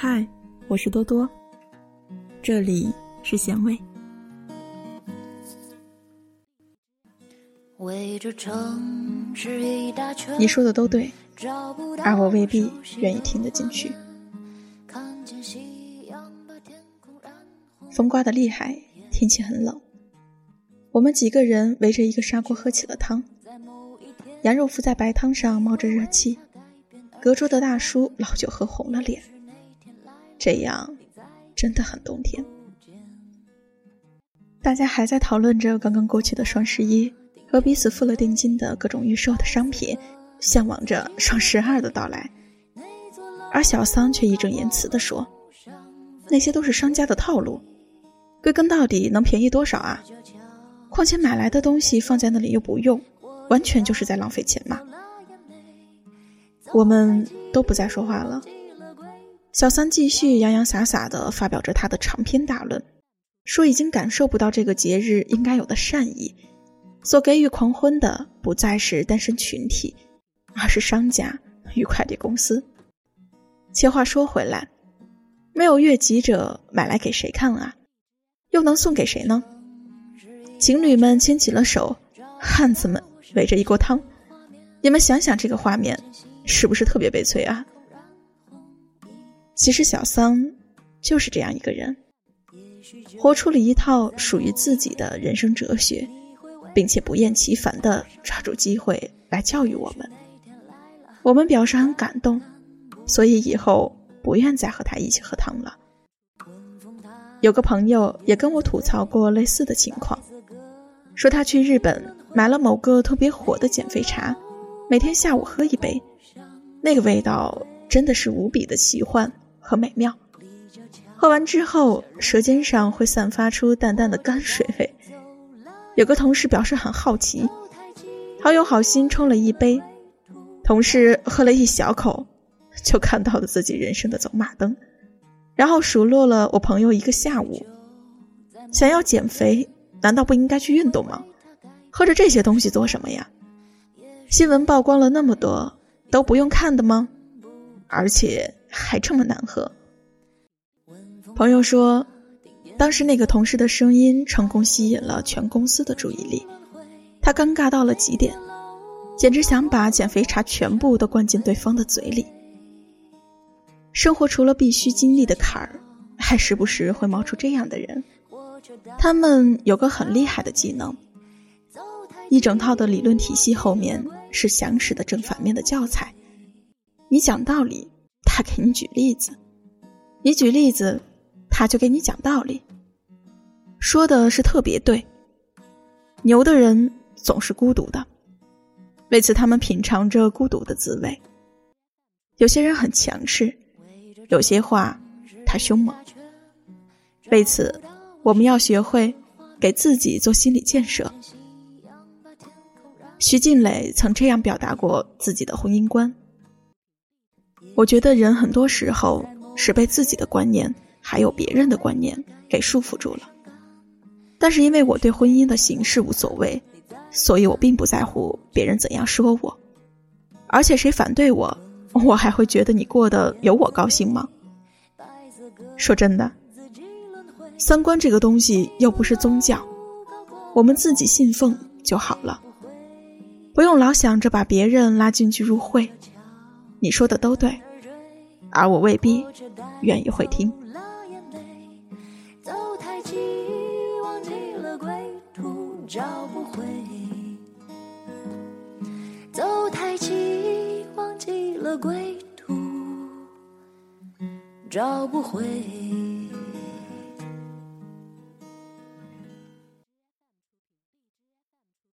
嗨，我是多多，这里是咸味。你说的都对，而我未必愿意听得进去。风刮得厉害，天气很冷。我们几个人围着一个砂锅喝起了汤，羊肉浮在白汤上，冒着热气。隔桌的大叔老酒喝红了脸。这样真的很冬天。大家还在讨论着刚刚过去的双十一和彼此付了定金的各种预售的商品，向往着双十二的到来。而小桑却义正言辞地说：“那些都是商家的套路，归根到底能便宜多少啊？况且买来的东西放在那里又不用，完全就是在浪费钱嘛。”我们都不再说话了。小三继续洋洋洒洒地发表着他的长篇大论，说已经感受不到这个节日应该有的善意，所给予狂欢的不再是单身群体，而是商家与快递公司。且话说回来，没有越级者买来给谁看啊？又能送给谁呢？情侣们牵起了手，汉子们围着一锅汤，你们想想这个画面，是不是特别悲催啊？其实小桑就是这样一个人，活出了一套属于自己的人生哲学，并且不厌其烦地抓住机会来教育我们。我们表示很感动，所以以后不愿再和他一起喝汤了。有个朋友也跟我吐槽过类似的情况，说他去日本买了某个特别火的减肥茶，每天下午喝一杯，那个味道真的是无比的奇幻。和美妙，喝完之后舌尖上会散发出淡淡的泔水味。有个同事表示很好奇，好有好心冲了一杯，同事喝了一小口，就看到了自己人生的走马灯，然后数落了我朋友一个下午。想要减肥，难道不应该去运动吗？喝着这些东西做什么呀？新闻曝光了那么多，都不用看的吗？而且。还这么难喝。朋友说，当时那个同事的声音成功吸引了全公司的注意力，他尴尬到了极点，简直想把减肥茶全部都灌进对方的嘴里。生活除了必须经历的坎儿，还时不时会冒出这样的人。他们有个很厉害的技能，一整套的理论体系后面是详实的正反面的教材，你讲道理。他给你举例子，你举例子，他就给你讲道理，说的是特别对。牛的人总是孤独的，为此他们品尝着孤独的滋味。有些人很强势，有些话太凶猛。为此，我们要学会给自己做心理建设。徐静蕾曾这样表达过自己的婚姻观。我觉得人很多时候是被自己的观念还有别人的观念给束缚住了，但是因为我对婚姻的形式无所谓，所以我并不在乎别人怎样说我，而且谁反对我，我还会觉得你过得有我高兴吗？说真的，三观这个东西又不是宗教，我们自己信奉就好了，不用老想着把别人拉进去入会。你说的都对。而我未必愿意会听。走太急，忘记了归途，找不回。走太急，忘记了归途，找不回。